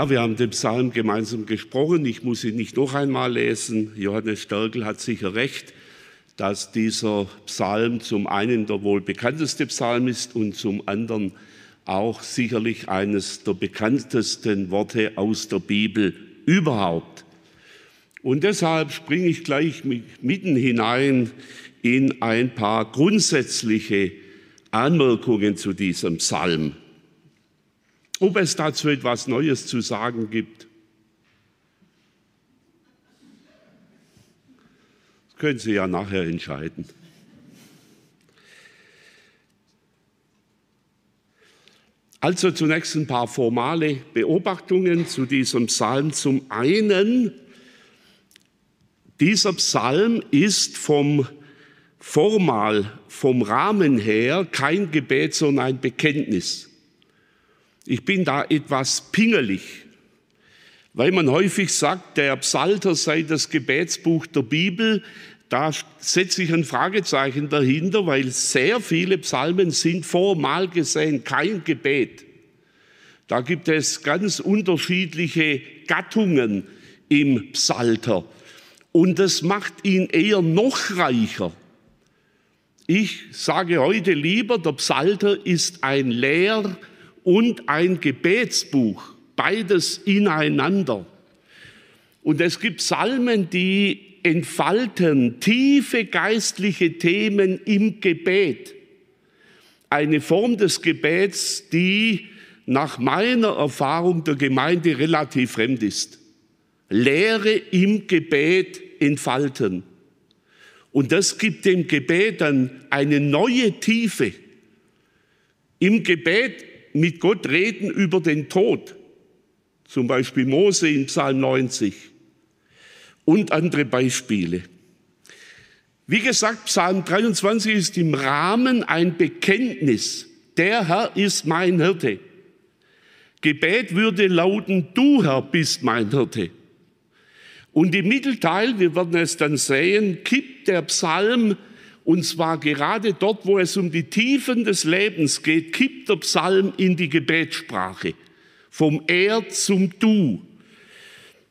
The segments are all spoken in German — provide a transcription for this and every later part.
Ja, wir haben den Psalm gemeinsam gesprochen. Ich muss ihn nicht noch einmal lesen. Johannes Störkel hat sicher recht, dass dieser Psalm zum einen der wohl bekannteste Psalm ist und zum anderen auch sicherlich eines der bekanntesten Worte aus der Bibel überhaupt. Und deshalb springe ich gleich mitten hinein in ein paar grundsätzliche Anmerkungen zu diesem Psalm. Ob es dazu etwas Neues zu sagen gibt, das können Sie ja nachher entscheiden. Also zunächst ein paar formale Beobachtungen zu diesem Psalm. Zum einen, dieser Psalm ist vom formal, vom Rahmen her kein Gebet, sondern ein Bekenntnis. Ich bin da etwas pingelig, weil man häufig sagt, der Psalter sei das Gebetsbuch der Bibel. Da setze ich ein Fragezeichen dahinter, weil sehr viele Psalmen sind formal gesehen kein Gebet. Da gibt es ganz unterschiedliche Gattungen im Psalter. Und das macht ihn eher noch reicher. Ich sage heute lieber, der Psalter ist ein Lehr- und ein Gebetsbuch, beides ineinander. Und es gibt Psalmen, die entfalten tiefe geistliche Themen im Gebet. Eine Form des Gebets, die nach meiner Erfahrung der Gemeinde relativ fremd ist. Lehre im Gebet entfalten. Und das gibt dem Gebet dann eine neue Tiefe. Im Gebet mit Gott reden über den Tod, zum Beispiel Mose in Psalm 90 und andere Beispiele. Wie gesagt, Psalm 23 ist im Rahmen ein Bekenntnis. Der Herr ist mein Hirte. Gebet würde lauten, du Herr bist mein Hirte. Und im Mittelteil, wir werden es dann sehen, kippt der Psalm und zwar gerade dort, wo es um die Tiefen des Lebens geht, kippt der Psalm in die Gebetssprache. Vom Er zum Du.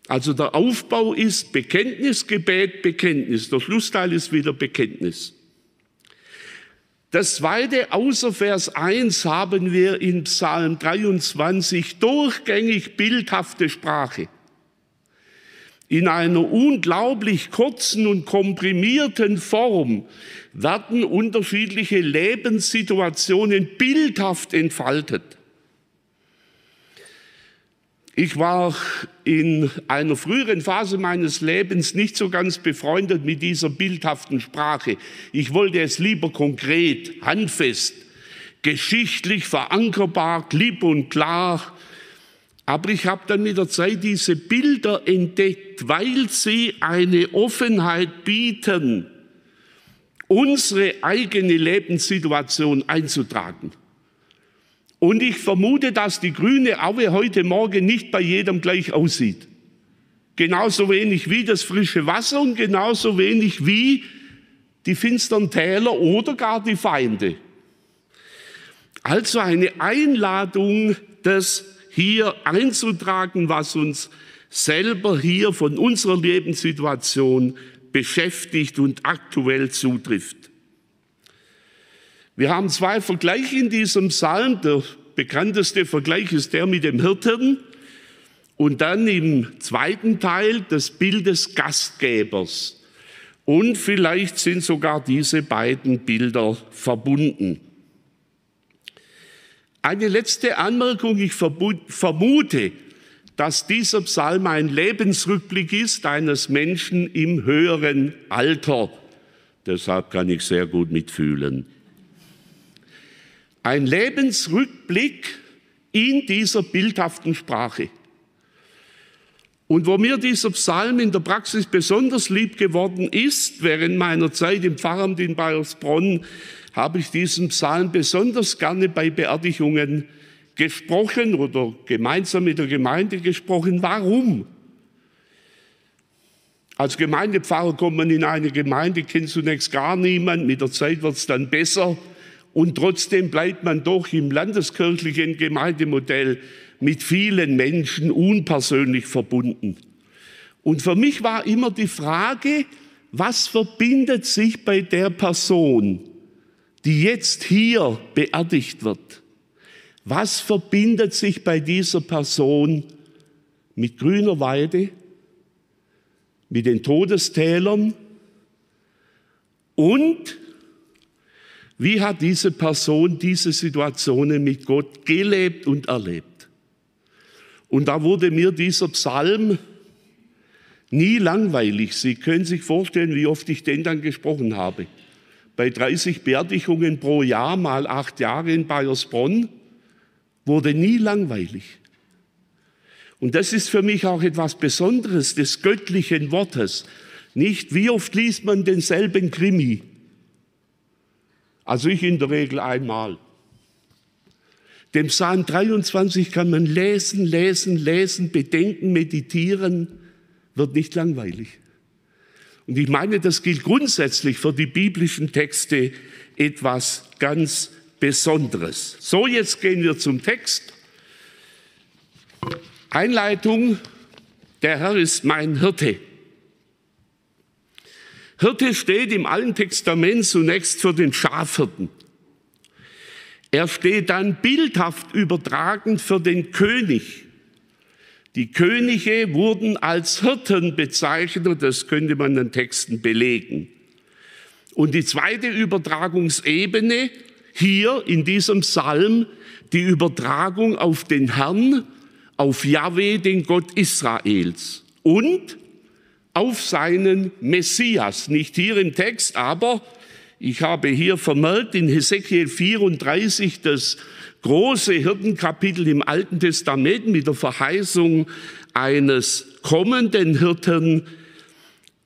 Also der Aufbau ist Bekenntnis, Gebet, Bekenntnis. Der Schlussteil ist wieder Bekenntnis. Das zweite, außer Vers 1 haben wir in Psalm 23 durchgängig bildhafte Sprache in einer unglaublich kurzen und komprimierten Form werden unterschiedliche Lebenssituationen bildhaft entfaltet. Ich war in einer früheren Phase meines Lebens nicht so ganz befreundet mit dieser bildhaften Sprache. Ich wollte es lieber konkret, handfest, geschichtlich verankerbar, klipp und klar, aber ich habe dann mit der Zeit diese Bilder entdeckt, weil sie eine Offenheit bieten, unsere eigene Lebenssituation einzutragen. Und ich vermute, dass die grüne Aue heute Morgen nicht bei jedem gleich aussieht. Genauso wenig wie das frische Wasser und genauso wenig wie die finsteren Täler oder gar die Feinde. Also eine Einladung des hier einzutragen, was uns selber hier von unserer Lebenssituation beschäftigt und aktuell zutrifft. Wir haben zwei Vergleiche in diesem Psalm. Der bekannteste Vergleich ist der mit dem Hirten und dann im zweiten Teil das Bild des Gastgebers. Und vielleicht sind sogar diese beiden Bilder verbunden. Eine letzte Anmerkung. Ich vermute, dass dieser Psalm ein Lebensrückblick ist eines Menschen im höheren Alter. Deshalb kann ich sehr gut mitfühlen. Ein Lebensrückblick in dieser bildhaften Sprache. Und wo mir dieser Psalm in der Praxis besonders lieb geworden ist, während meiner Zeit im Pfarramt in Bayersbronn, habe ich diesen Psalm besonders gerne bei Beerdigungen gesprochen oder gemeinsam mit der Gemeinde gesprochen. Warum? Als Gemeindepfarrer kommt man in eine Gemeinde, kennt zunächst gar niemand, mit der Zeit wird es dann besser und trotzdem bleibt man doch im landeskirchlichen Gemeindemodell mit vielen Menschen unpersönlich verbunden. Und für mich war immer die Frage, was verbindet sich bei der Person, die jetzt hier beerdigt wird? Was verbindet sich bei dieser Person mit grüner Weide, mit den Todestälern und wie hat diese Person diese Situationen mit Gott gelebt und erlebt? Und da wurde mir dieser Psalm nie langweilig. Sie können sich vorstellen, wie oft ich den dann gesprochen habe. Bei 30 Beerdigungen pro Jahr mal acht Jahre in Bayersbronn wurde nie langweilig. Und das ist für mich auch etwas Besonderes des göttlichen Wortes. Nicht, wie oft liest man denselben Krimi? Also ich in der Regel einmal. Den Psalm 23 kann man lesen, lesen, lesen, bedenken, meditieren, wird nicht langweilig. Und ich meine, das gilt grundsätzlich für die biblischen Texte etwas ganz Besonderes. So, jetzt gehen wir zum Text. Einleitung, der Herr ist mein Hirte. Hirte steht im Alten Testament zunächst für den Schafhirten. Er steht dann bildhaft übertragen für den König. Die Könige wurden als Hirten bezeichnet, das könnte man in den Texten belegen. Und die zweite Übertragungsebene hier in diesem Psalm, die Übertragung auf den Herrn, auf Yahweh, den Gott Israels. Und auf seinen Messias. Nicht hier im Text, aber ich habe hier vermerkt in Hesekiel 34 das große Hirtenkapitel im Alten Testament mit der Verheißung eines kommenden Hirten.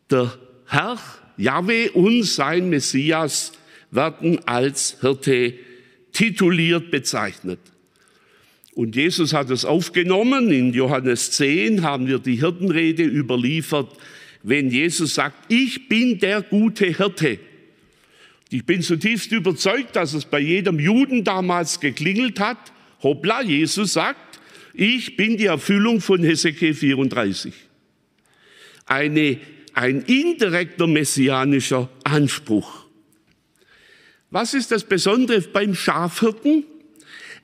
Der Herr, Yahweh und sein Messias werden als Hirte tituliert bezeichnet. Und Jesus hat es aufgenommen. In Johannes 10 haben wir die Hirtenrede überliefert, wenn Jesus sagt, ich bin der gute Hirte. Ich bin zutiefst überzeugt, dass es bei jedem Juden damals geklingelt hat. Hoppla, Jesus sagt, ich bin die Erfüllung von Hesekiel 34. Eine, ein indirekter messianischer Anspruch. Was ist das Besondere beim Schafhirten?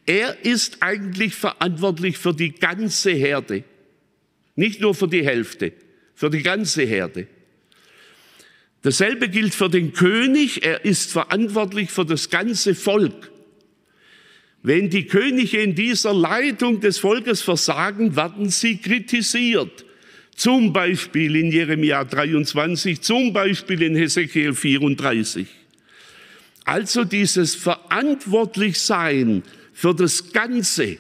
Er ist eigentlich verantwortlich für die ganze Herde, nicht nur für die Hälfte für die ganze Herde. Dasselbe gilt für den König, er ist verantwortlich für das ganze Volk. Wenn die Könige in dieser Leitung des Volkes versagen, werden sie kritisiert. Zum Beispiel in Jeremia 23, zum Beispiel in Hesekiel 34. Also dieses Verantwortlichsein für das Ganze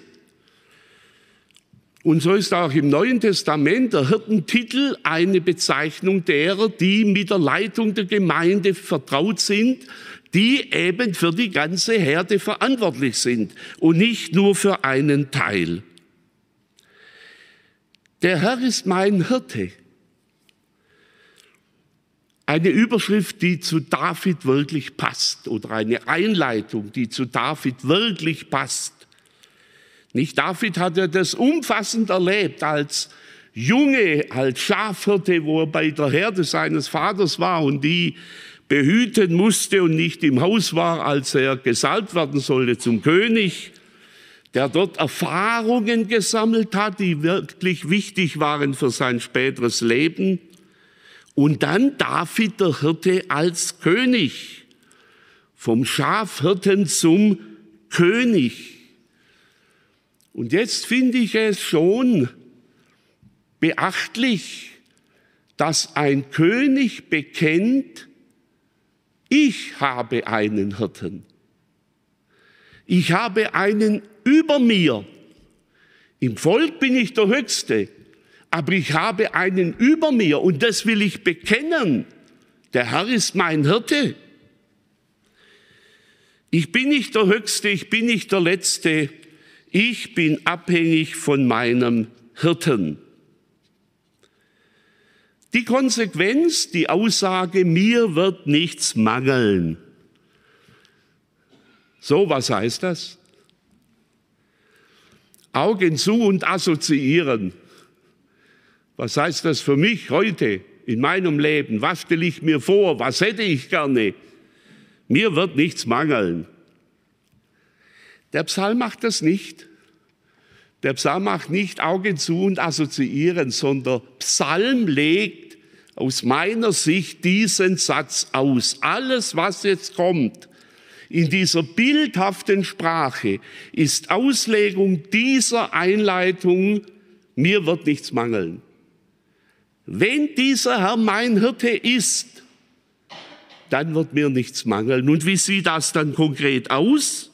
und so ist auch im Neuen Testament der Hirtentitel eine Bezeichnung derer, die mit der Leitung der Gemeinde vertraut sind, die eben für die ganze Herde verantwortlich sind und nicht nur für einen Teil. Der Herr ist mein Hirte. Eine Überschrift, die zu David wirklich passt oder eine Einleitung, die zu David wirklich passt. Nicht David hatte das umfassend erlebt als Junge, als Schafhirte, wo er bei der Herde seines Vaters war und die behüten musste und nicht im Haus war, als er gesalbt werden sollte zum König, der dort Erfahrungen gesammelt hat, die wirklich wichtig waren für sein späteres Leben. Und dann David der Hirte als König, vom Schafhirten zum König. Und jetzt finde ich es schon beachtlich, dass ein König bekennt, ich habe einen Hirten. Ich habe einen über mir. Im Volk bin ich der Höchste, aber ich habe einen über mir und das will ich bekennen. Der Herr ist mein Hirte. Ich bin nicht der Höchste, ich bin nicht der Letzte, ich bin abhängig von meinem Hirten. Die Konsequenz, die Aussage, mir wird nichts mangeln. So, was heißt das? Augen zu und assoziieren. Was heißt das für mich heute in meinem Leben? Was stelle ich mir vor? Was hätte ich gerne? Mir wird nichts mangeln. Der Psalm macht das nicht. Der Psalm macht nicht Augen zu und assoziieren, sondern Psalm legt aus meiner Sicht diesen Satz aus. Alles, was jetzt kommt, in dieser bildhaften Sprache ist Auslegung dieser Einleitung, mir wird nichts mangeln. Wenn dieser Herr mein Hirte ist, dann wird mir nichts mangeln. Und wie sieht das dann konkret aus?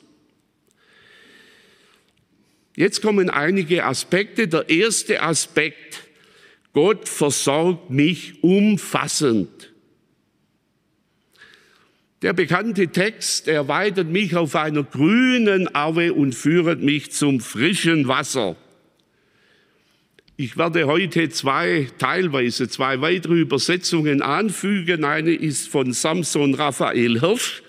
Jetzt kommen einige Aspekte. Der erste Aspekt, Gott versorgt mich umfassend. Der bekannte Text erweitert mich auf einer grünen Aue und führet mich zum frischen Wasser. Ich werde heute zwei, teilweise zwei weitere Übersetzungen anfügen. Eine ist von Samson Raphael Hirsch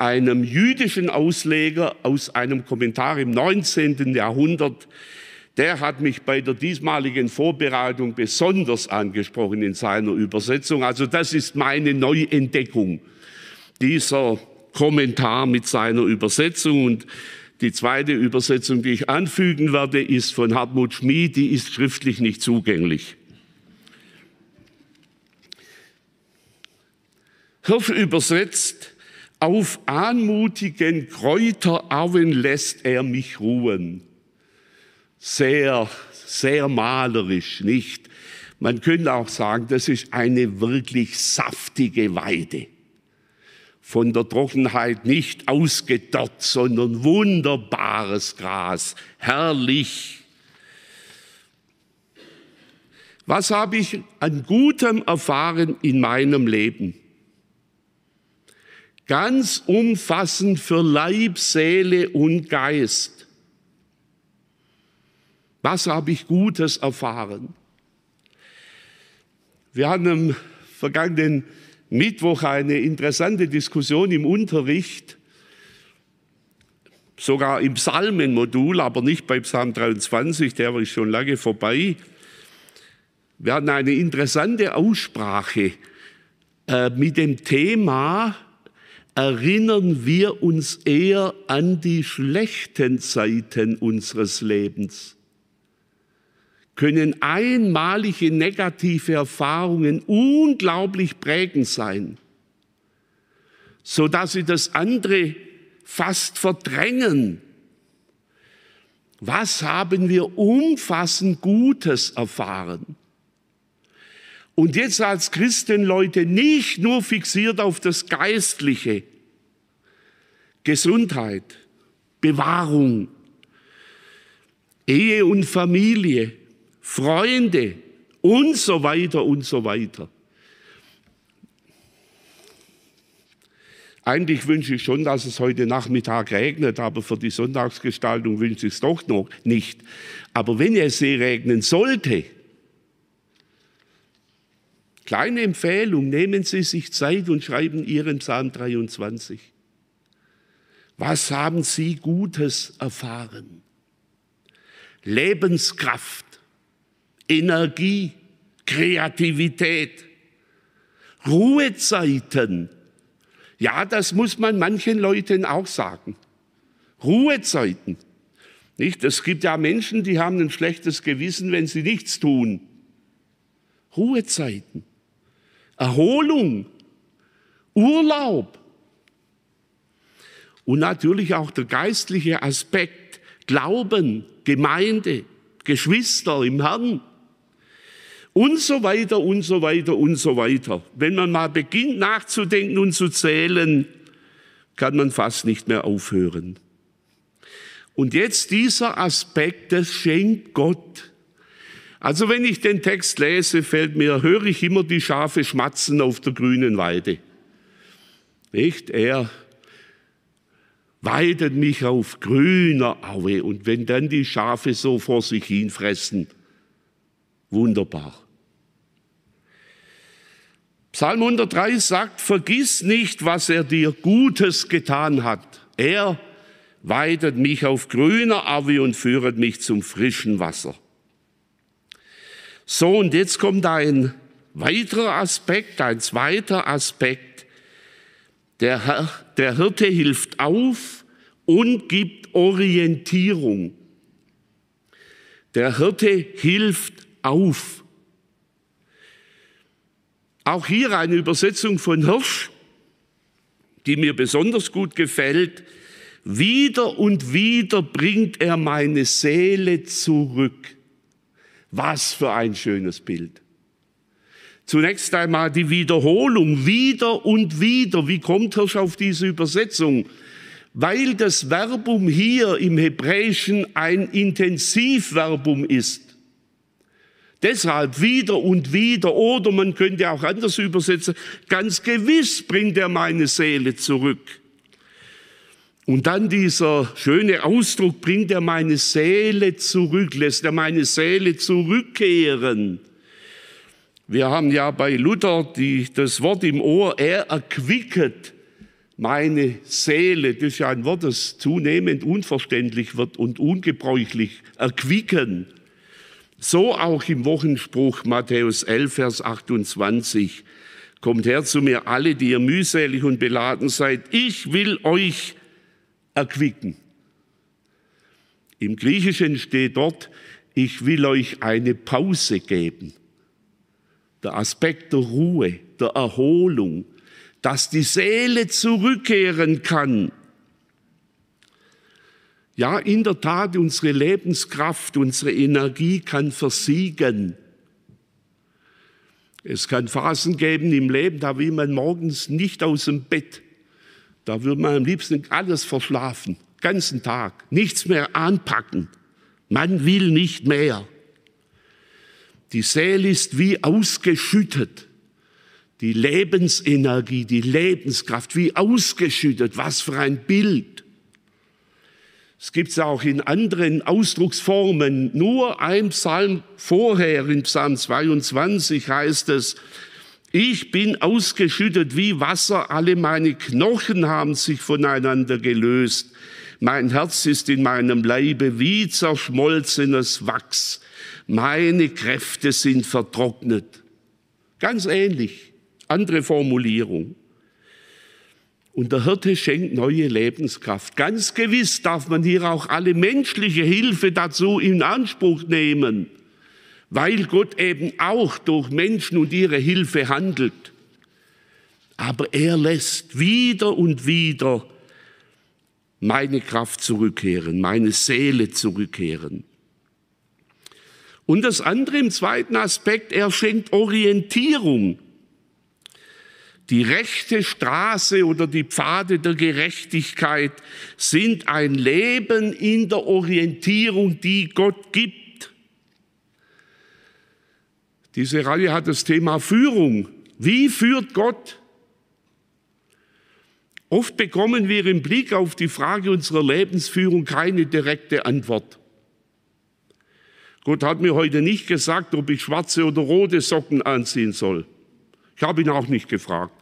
einem jüdischen Ausleger aus einem Kommentar im 19. Jahrhundert. Der hat mich bei der diesmaligen Vorbereitung besonders angesprochen in seiner Übersetzung. Also das ist meine Neuentdeckung, dieser Kommentar mit seiner Übersetzung. Und die zweite Übersetzung, die ich anfügen werde, ist von Hartmut Schmid, die ist schriftlich nicht zugänglich. Hirsch übersetzt, auf anmutigen Kräuterauen lässt er mich ruhen. Sehr, sehr malerisch, nicht? Man könnte auch sagen, das ist eine wirklich saftige Weide. Von der Trockenheit nicht ausgedörrt, sondern wunderbares Gras, herrlich. Was habe ich an Gutem erfahren in meinem Leben? Ganz umfassend für Leib, Seele und Geist. Was habe ich Gutes erfahren? Wir hatten am vergangenen Mittwoch eine interessante Diskussion im Unterricht, sogar im Psalmenmodul, aber nicht bei Psalm 23, der ist schon lange vorbei. Wir hatten eine interessante Aussprache äh, mit dem Thema, erinnern wir uns eher an die schlechten Zeiten unseres Lebens, können einmalige negative Erfahrungen unglaublich prägend sein, so dass sie das andere fast verdrängen. Was haben wir umfassend Gutes erfahren? Und jetzt als Christenleute nicht nur fixiert auf das Geistliche, Gesundheit, Bewahrung, Ehe und Familie, Freunde und so weiter und so weiter. Eigentlich wünsche ich schon, dass es heute Nachmittag regnet, aber für die Sonntagsgestaltung wünsche ich es doch noch nicht. Aber wenn es regnen sollte, kleine Empfehlung, nehmen Sie sich Zeit und schreiben Ihren Psalm 23. Was haben Sie Gutes erfahren? Lebenskraft, Energie, Kreativität, Ruhezeiten. Ja, das muss man manchen Leuten auch sagen. Ruhezeiten. Nicht? Es gibt ja Menschen, die haben ein schlechtes Gewissen, wenn sie nichts tun. Ruhezeiten. Erholung. Urlaub. Und natürlich auch der geistliche Aspekt, Glauben, Gemeinde, Geschwister im Herrn und so weiter und so weiter und so weiter. Wenn man mal beginnt nachzudenken und zu zählen, kann man fast nicht mehr aufhören. Und jetzt dieser Aspekt, das schenkt Gott. Also wenn ich den Text lese, fällt mir, höre ich immer die Schafe schmatzen auf der grünen Weide. Nicht? Er weidet mich auf grüner Aue und wenn dann die Schafe so vor sich hinfressen, wunderbar. Psalm 103 sagt, vergiss nicht, was er dir Gutes getan hat. Er weidet mich auf grüner Aue und führet mich zum frischen Wasser. So, und jetzt kommt ein weiterer Aspekt, ein zweiter Aspekt. Der, Herr, der Hirte hilft auf und gibt Orientierung. Der Hirte hilft auf. Auch hier eine Übersetzung von Hirsch, die mir besonders gut gefällt. Wieder und wieder bringt er meine Seele zurück. Was für ein schönes Bild. Zunächst einmal die Wiederholung, wieder und wieder. Wie kommt Hirsch auf diese Übersetzung? Weil das Verbum hier im Hebräischen ein Intensivverbum ist. Deshalb wieder und wieder, oder man könnte auch anders übersetzen, ganz gewiss bringt er meine Seele zurück. Und dann dieser schöne Ausdruck, bringt er meine Seele zurück, lässt er meine Seele zurückkehren. Wir haben ja bei Luther die, das Wort im Ohr, er erquicket meine Seele. Das ist ja ein Wort, das zunehmend unverständlich wird und ungebräuchlich. Erquicken. So auch im Wochenspruch Matthäus 11, Vers 28. Kommt her zu mir alle, die ihr mühselig und beladen seid. Ich will euch erquicken. Im Griechischen steht dort, ich will euch eine Pause geben. Der Aspekt der Ruhe, der Erholung, dass die Seele zurückkehren kann ja, in der Tat, unsere Lebenskraft, unsere Energie kann versiegen. Es kann Phasen geben im Leben, da will man morgens nicht aus dem Bett. Da würde man am liebsten alles verschlafen, ganzen Tag, nichts mehr anpacken. Man will nicht mehr. Die Seele ist wie ausgeschüttet. Die Lebensenergie, die Lebenskraft, wie ausgeschüttet. Was für ein Bild. Es gibt es auch in anderen Ausdrucksformen. Nur ein Psalm vorher, in Psalm 22 heißt es, ich bin ausgeschüttet wie Wasser, alle meine Knochen haben sich voneinander gelöst. Mein Herz ist in meinem Leibe wie zerschmolzenes Wachs. Meine Kräfte sind vertrocknet. Ganz ähnlich, andere Formulierung. Und der Hirte schenkt neue Lebenskraft. Ganz gewiss darf man hier auch alle menschliche Hilfe dazu in Anspruch nehmen, weil Gott eben auch durch Menschen und ihre Hilfe handelt. Aber er lässt wieder und wieder meine Kraft zurückkehren, meine Seele zurückkehren. Und das andere im zweiten Aspekt, er schenkt Orientierung die rechte Straße oder die Pfade der Gerechtigkeit sind ein Leben in der Orientierung, die Gott gibt. Diese Reihe hat das Thema Führung. Wie führt Gott? Oft bekommen wir im Blick auf die Frage unserer Lebensführung keine direkte Antwort. Gott hat mir heute nicht gesagt, ob ich schwarze oder rote Socken anziehen soll. Ich habe ihn auch nicht gefragt.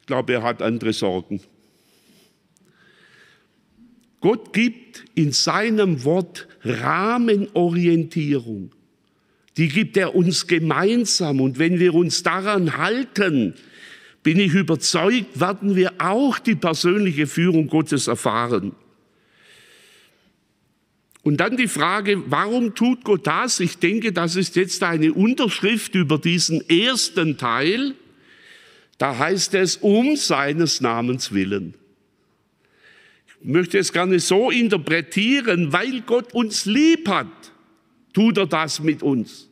Ich glaube, er hat andere Sorgen. Gott gibt in seinem Wort Rahmenorientierung. Die gibt er uns gemeinsam. Und wenn wir uns daran halten, bin ich überzeugt, werden wir auch die persönliche Führung Gottes erfahren. Und dann die Frage, warum tut Gott das? Ich denke, das ist jetzt eine Unterschrift über diesen ersten Teil. Da heißt es, um seines Namens willen. Ich möchte es gerne so interpretieren, weil Gott uns lieb hat, tut er das mit uns.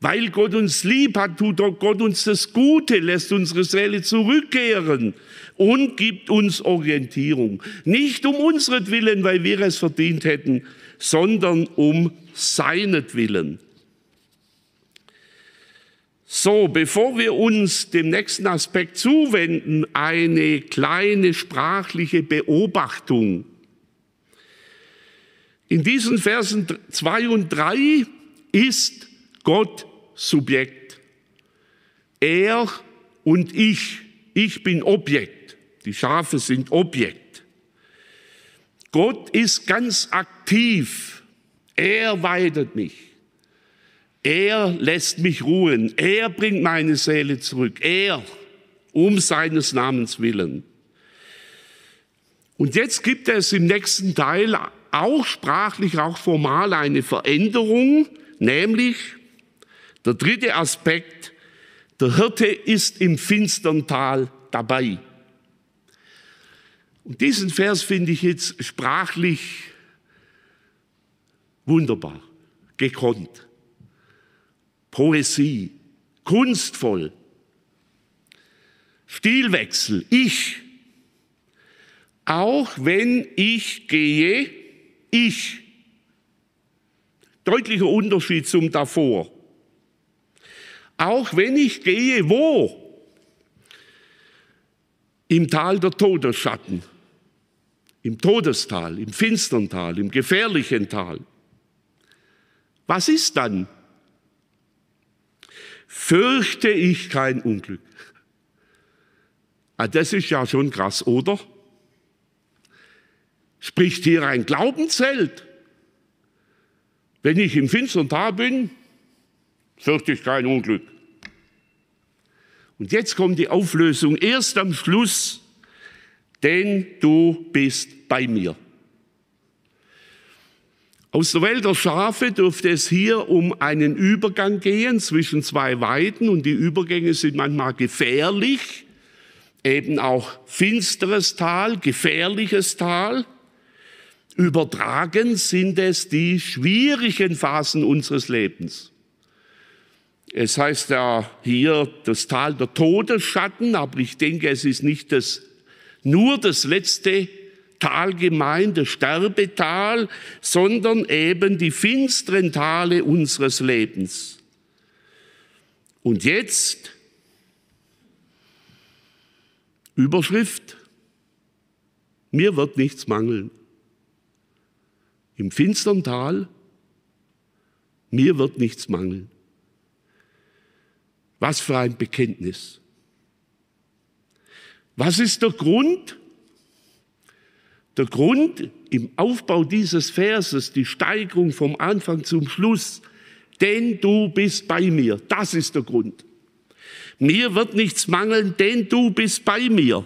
Weil Gott uns lieb hat, tut Gott uns das Gute, lässt unsere Seele zurückkehren und gibt uns Orientierung. Nicht um unseren weil wir es verdient hätten, sondern um seinetwillen. So, bevor wir uns dem nächsten Aspekt zuwenden, eine kleine sprachliche Beobachtung. In diesen Versen 2 und 3 ist Gott Subjekt. Er und ich. Ich bin Objekt. Die Schafe sind Objekt. Gott ist ganz aktiv. Er weidet mich. Er lässt mich ruhen. Er bringt meine Seele zurück. Er, um seines Namens willen. Und jetzt gibt es im nächsten Teil auch sprachlich, auch formal eine Veränderung, nämlich der dritte Aspekt, der Hirte ist im finstern Tal dabei. Und diesen Vers finde ich jetzt sprachlich wunderbar, gekonnt. Poesie, kunstvoll, Stilwechsel, ich. Auch wenn ich gehe, ich. Deutlicher Unterschied zum davor. Auch wenn ich gehe, wo? Im Tal der Todesschatten, im Todestal, im finstern Tal, im gefährlichen Tal. Was ist dann? fürchte ich kein Unglück. Ah, das ist ja schon krass, oder? Spricht hier ein Glaubenszelt? Wenn ich im finstern Tal bin, fürchte ich kein Unglück. Und jetzt kommt die Auflösung erst am Schluss, denn du bist bei mir. Aus der Welt der Schafe dürfte es hier um einen Übergang gehen zwischen zwei Weiden und die Übergänge sind manchmal gefährlich, eben auch finsteres Tal, gefährliches Tal. Übertragen sind es die schwierigen Phasen unseres Lebens. Es heißt ja hier das Tal der Todesschatten, aber ich denke, es ist nicht das, nur das letzte Talgemeinde, Sterbetal, sondern eben die finsteren Tale unseres Lebens. Und jetzt Überschrift, mir wird nichts mangeln. Im finstern Tal, mir wird nichts mangeln. Was für ein Bekenntnis. Was ist der Grund? Der Grund im Aufbau dieses Verses, die Steigerung vom Anfang zum Schluss, denn du bist bei mir, das ist der Grund. Mir wird nichts mangeln, denn du bist bei mir.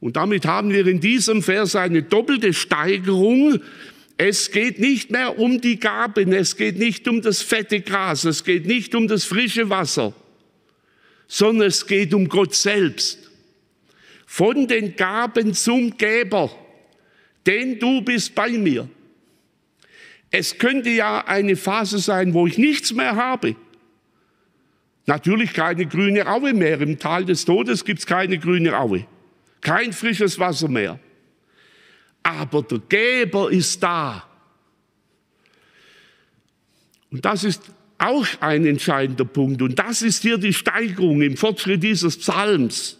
Und damit haben wir in diesem Vers eine doppelte Steigerung. Es geht nicht mehr um die Gaben, es geht nicht um das fette Gras, es geht nicht um das frische Wasser, sondern es geht um Gott selbst von den Gaben zum Geber, denn du bist bei mir. Es könnte ja eine Phase sein, wo ich nichts mehr habe. Natürlich keine grüne Aue mehr. Im Tal des Todes gibt es keine grüne Aue. Kein frisches Wasser mehr. Aber der Geber ist da. Und das ist auch ein entscheidender Punkt. Und das ist hier die Steigerung im Fortschritt dieses Psalms.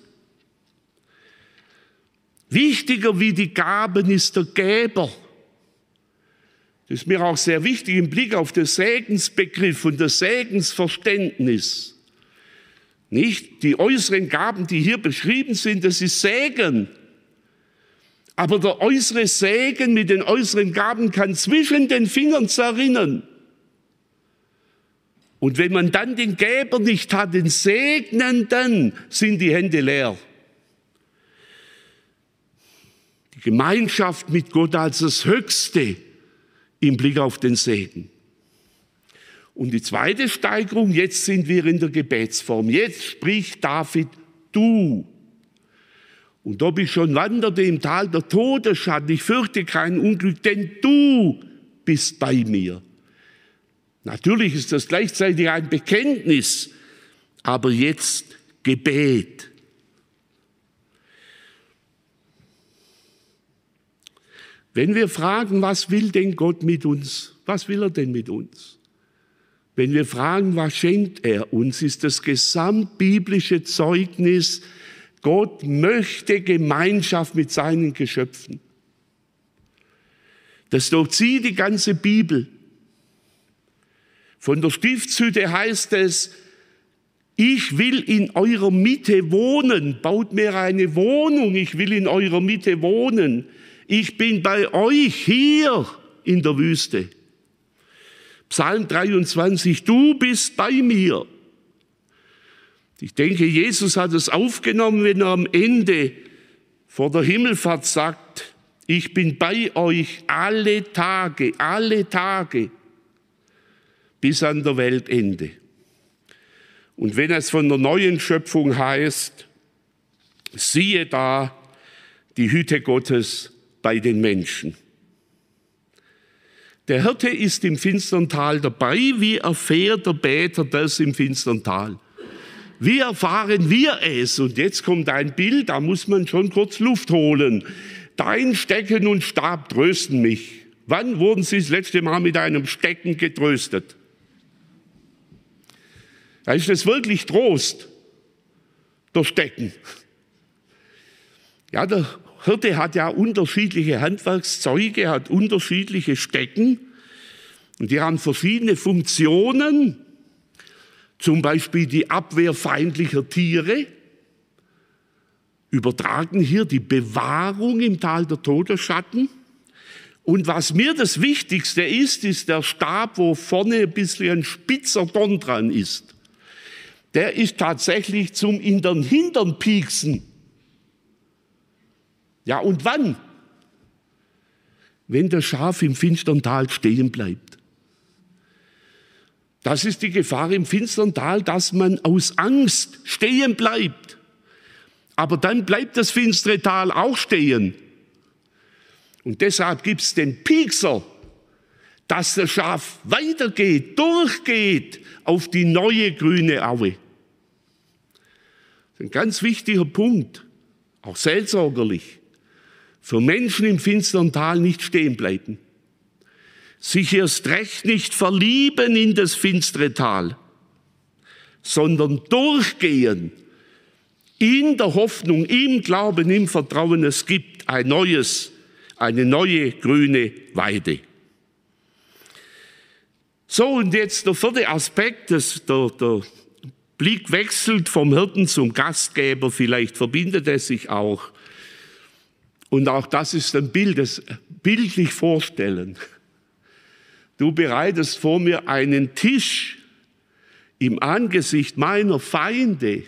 Wichtiger wie die Gaben ist der Geber. Das ist mir auch sehr wichtig im Blick auf den Segensbegriff und das Segensverständnis. Nicht die äußeren Gaben, die hier beschrieben sind, das ist Segen. Aber der äußere Segen mit den äußeren Gaben kann zwischen den Fingern zerrinnen. Und wenn man dann den Geber nicht hat, den Segnenden, sind die Hände leer. Gemeinschaft mit Gott als das Höchste im Blick auf den Segen. Und die zweite Steigerung, jetzt sind wir in der Gebetsform. Jetzt spricht David, du. Und ob ich schon wanderte im Tal der Todesschatten, ich fürchte kein Unglück, denn du bist bei mir. Natürlich ist das gleichzeitig ein Bekenntnis, aber jetzt Gebet. Wenn wir fragen, was will denn Gott mit uns? Was will er denn mit uns? Wenn wir fragen, was schenkt er uns, ist das gesamtbiblische Zeugnis, Gott möchte Gemeinschaft mit seinen Geschöpfen. Das durchzieht die ganze Bibel. Von der Stiftshütte heißt es, ich will in eurer Mitte wohnen, baut mir eine Wohnung, ich will in eurer Mitte wohnen. Ich bin bei euch hier in der Wüste. Psalm 23, du bist bei mir. Ich denke, Jesus hat es aufgenommen, wenn er am Ende vor der Himmelfahrt sagt, ich bin bei euch alle Tage, alle Tage bis an der Weltende. Und wenn es von der neuen Schöpfung heißt, siehe da die Hütte Gottes bei den Menschen. Der Hirte ist im finstern Tal dabei. Wie erfährt der Beter das im finstern Tal? Wie erfahren wir es? Und jetzt kommt ein Bild, da muss man schon kurz Luft holen. Dein Stecken und Stab trösten mich. Wann wurden Sie das letzte Mal mit einem Stecken getröstet? Da ist es wirklich Trost, der Stecken. Ja, der Hirte hat ja unterschiedliche Handwerkszeuge, hat unterschiedliche Stecken und die haben verschiedene Funktionen, zum Beispiel die Abwehr feindlicher Tiere, übertragen hier die Bewahrung im Tal der Todesschatten. Und was mir das Wichtigste ist, ist der Stab, wo vorne ein bisschen ein spitzer Dorn dran ist. Der ist tatsächlich zum in den Hintern pieksen ja, und wann? Wenn das Schaf im finstern Tal stehen bleibt. Das ist die Gefahr im finstern Tal, dass man aus Angst stehen bleibt. Aber dann bleibt das finstere Tal auch stehen. Und deshalb gibt es den Piekser, dass das Schaf weitergeht, durchgeht auf die neue grüne Aue. Ein ganz wichtiger Punkt, auch seelsorgerlich für Menschen im finstern Tal nicht stehen bleiben, sich erst recht nicht verlieben in das finstere Tal, sondern durchgehen in der Hoffnung, im Glauben, im Vertrauen, es gibt ein neues, eine neue grüne Weide. So, und jetzt der vierte Aspekt, das, der, der Blick wechselt vom Hirten zum Gastgeber, vielleicht verbindet es sich auch. Und auch das ist ein Bild, das bildlich vorstellen. Du bereitest vor mir einen Tisch im Angesicht meiner Feinde.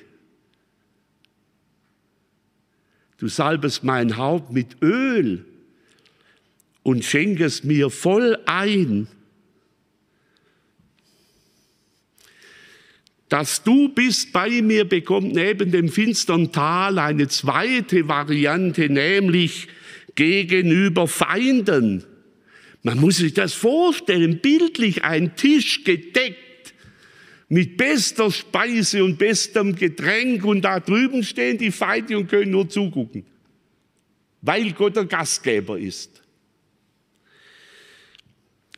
Du salbest mein Haupt mit Öl und schenkest mir voll ein. Dass du bist bei mir bekommt neben dem finstern Tal eine zweite Variante, nämlich gegenüber Feinden. Man muss sich das vorstellen, bildlich ein Tisch gedeckt mit bester Speise und bestem Getränk und da drüben stehen die Feinde und können nur zugucken, weil Gott der Gastgeber ist.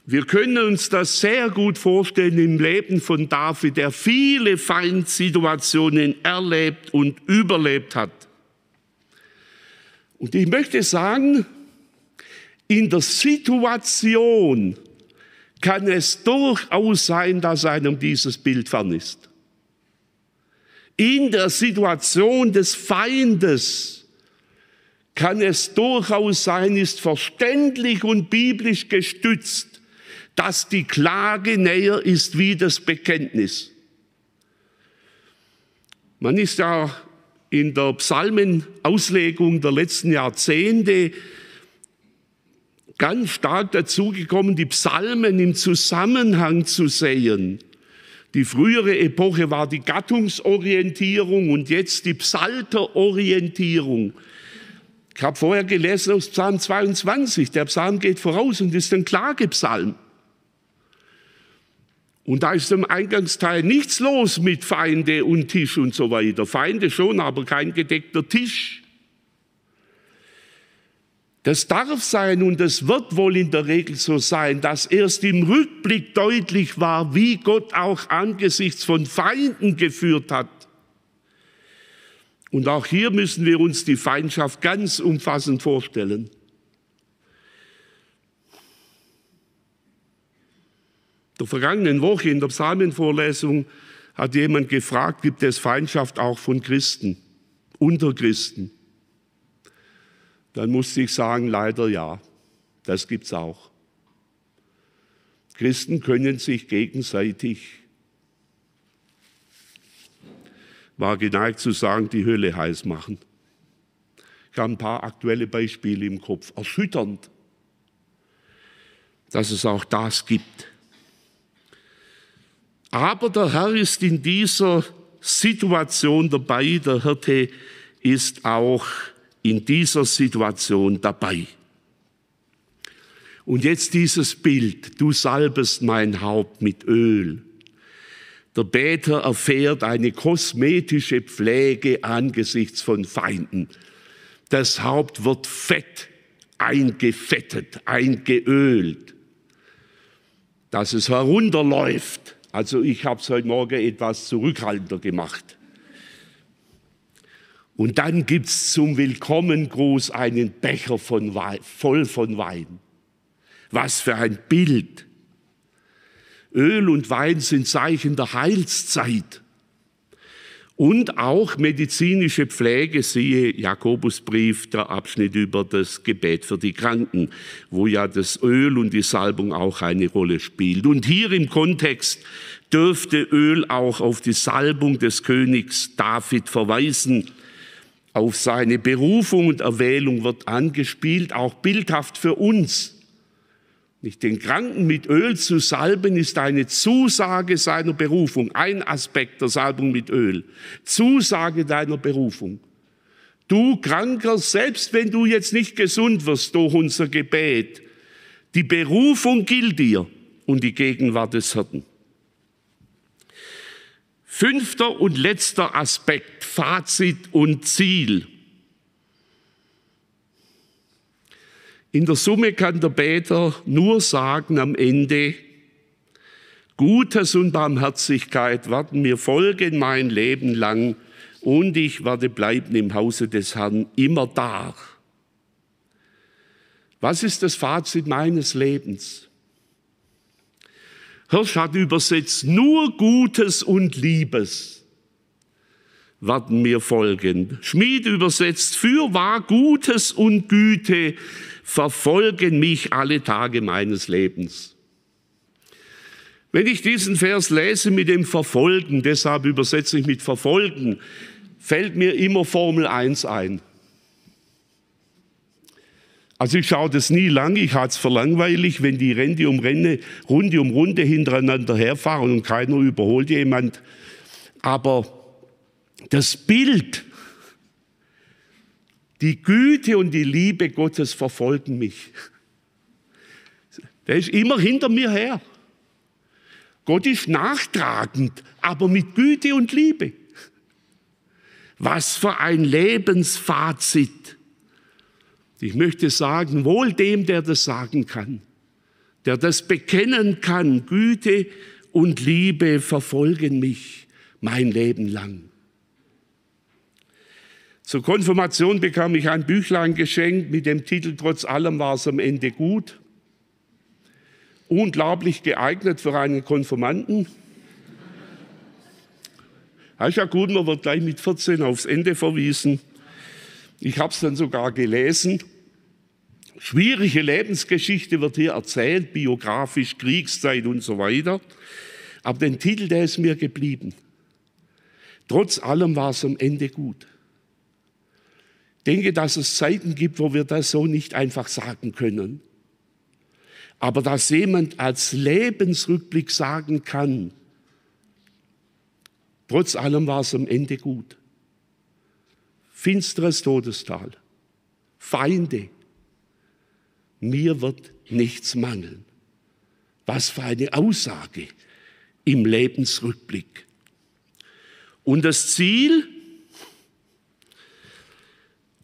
Wir können uns das sehr gut vorstellen im Leben von David, der viele Feindsituationen erlebt und überlebt hat. Und ich möchte sagen, in der Situation kann es durchaus sein, dass einem dieses Bild fern ist. In der Situation des Feindes kann es durchaus sein, ist verständlich und biblisch gestützt, dass die Klage näher ist wie das Bekenntnis. Man ist ja in der Psalmenauslegung der letzten Jahrzehnte ganz stark dazu gekommen, die Psalmen im Zusammenhang zu sehen. Die frühere Epoche war die Gattungsorientierung und jetzt die Psalterorientierung. Ich habe vorher gelesen aus Psalm 22, der Psalm geht voraus und ist ein Klagepsalm. Und da ist im Eingangsteil nichts los mit Feinde und Tisch und so weiter. Feinde schon, aber kein gedeckter Tisch. Das darf sein und es wird wohl in der Regel so sein, dass erst im Rückblick deutlich war, wie Gott auch angesichts von Feinden geführt hat. Und auch hier müssen wir uns die Feindschaft ganz umfassend vorstellen. Der vergangenen Woche in der Psalmenvorlesung hat jemand gefragt, gibt es Feindschaft auch von Christen, unter Christen? Dann musste ich sagen, leider ja, das gibt es auch. Christen können sich gegenseitig, war geneigt zu sagen, die Hölle heiß machen. Ich habe ein paar aktuelle Beispiele im Kopf. Erschütternd, dass es auch das gibt. Aber der Herr ist in dieser Situation dabei, der Hirte ist auch in dieser Situation dabei. Und jetzt dieses Bild, du salbest mein Haupt mit Öl. Der Beter erfährt eine kosmetische Pflege angesichts von Feinden. Das Haupt wird fett, eingefettet, eingeölt, dass es herunterläuft also ich habe es heute Morgen etwas zurückhaltender gemacht. Und dann gibt es zum Willkommengruß einen Becher von Wein, voll von Wein. Was für ein Bild. Öl und Wein sind Zeichen der Heilszeit und auch medizinische Pflege, siehe Jakobusbrief, der Abschnitt über das Gebet für die Kranken, wo ja das Öl und die Salbung auch eine Rolle spielt. Und hier im Kontext dürfte Öl auch auf die Salbung des Königs David verweisen. Auf seine Berufung und Erwählung wird angespielt, auch bildhaft für uns. Nicht den Kranken mit Öl zu salben, ist eine Zusage seiner Berufung, ein Aspekt der Salbung mit Öl. Zusage deiner Berufung. Du Kranker, selbst wenn du jetzt nicht gesund wirst durch unser Gebet, die Berufung gilt dir und die Gegenwart des Hirten. Fünfter und letzter Aspekt, Fazit und Ziel. In der Summe kann der Beter nur sagen am Ende, Gutes und Barmherzigkeit werden mir folgen mein Leben lang und ich werde bleiben im Hause des Herrn immer da. Was ist das Fazit meines Lebens? Hirsch hat übersetzt, nur Gutes und Liebes werden mir folgen. Schmied übersetzt, für wahr Gutes und Güte verfolgen mich alle Tage meines Lebens. Wenn ich diesen Vers lese mit dem Verfolgen, deshalb übersetze ich mit Verfolgen, fällt mir immer Formel 1 ein. Also ich schaue das nie lang, ich halte es für langweilig, wenn die Rente um Renne, Runde um Runde hintereinander herfahren und keiner überholt jemand. Aber das Bild die Güte und die Liebe Gottes verfolgen mich. Der ist immer hinter mir her. Gott ist nachtragend, aber mit Güte und Liebe. Was für ein Lebensfazit. Ich möchte sagen, wohl dem, der das sagen kann, der das bekennen kann, Güte und Liebe verfolgen mich mein Leben lang. Zur Konfirmation bekam ich ein Büchlein geschenkt mit dem Titel Trotz allem war es am Ende gut. Unglaublich geeignet für einen Konfirmanden. Das ist ja gut, man wird gleich mit 14 aufs Ende verwiesen. Ich habe es dann sogar gelesen. Schwierige Lebensgeschichte wird hier erzählt, biografisch, Kriegszeit und so weiter. Aber den Titel, der ist mir geblieben. Trotz allem war es am Ende gut denke, dass es Zeiten gibt, wo wir das so nicht einfach sagen können. Aber dass jemand als Lebensrückblick sagen kann, trotz allem war es am Ende gut. Finsteres Todestal, Feinde, mir wird nichts mangeln. Was für eine Aussage im Lebensrückblick. Und das Ziel,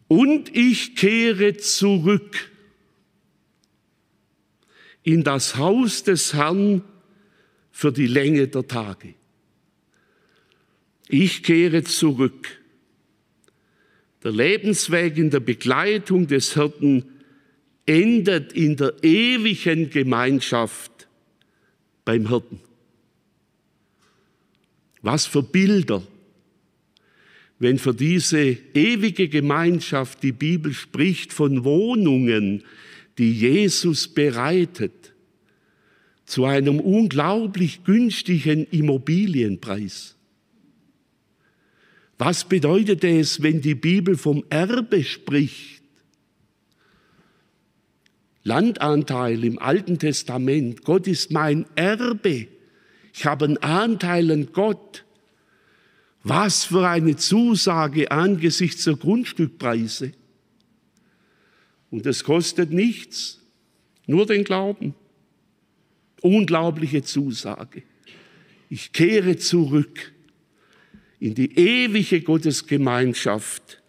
Und ich kehre zurück in das Haus des Herrn für die Länge der Tage. Ich kehre zurück. Der Lebensweg in der Begleitung des Hirten endet in der ewigen Gemeinschaft beim Hirten. Was für Bilder, wenn für diese ewige Gemeinschaft die Bibel spricht von Wohnungen, die Jesus bereitet, zu einem unglaublich günstigen Immobilienpreis. Was bedeutet es, wenn die Bibel vom Erbe spricht? Landanteil im Alten Testament. Gott ist mein Erbe. Ich habe einen Anteil an Gott. Was für eine Zusage angesichts der Grundstückpreise. Und es kostet nichts, nur den Glauben. Unglaubliche Zusage. Ich kehre zurück in die ewige Gottesgemeinschaft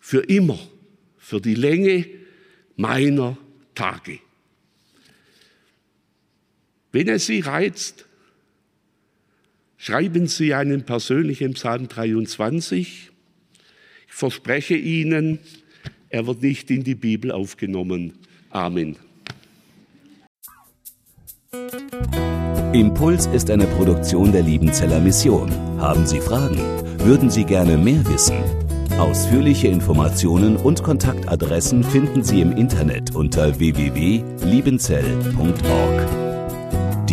für immer, für die Länge meiner Tage. Wenn es Sie reizt, schreiben Sie einen persönlichen Psalm 23. Ich verspreche Ihnen, er wird nicht in die Bibel aufgenommen. Amen. Impuls ist eine Produktion der Liebenzeller Mission. Haben Sie Fragen? Würden Sie gerne mehr wissen? Ausführliche Informationen und Kontaktadressen finden Sie im Internet unter www.liebenzell.org.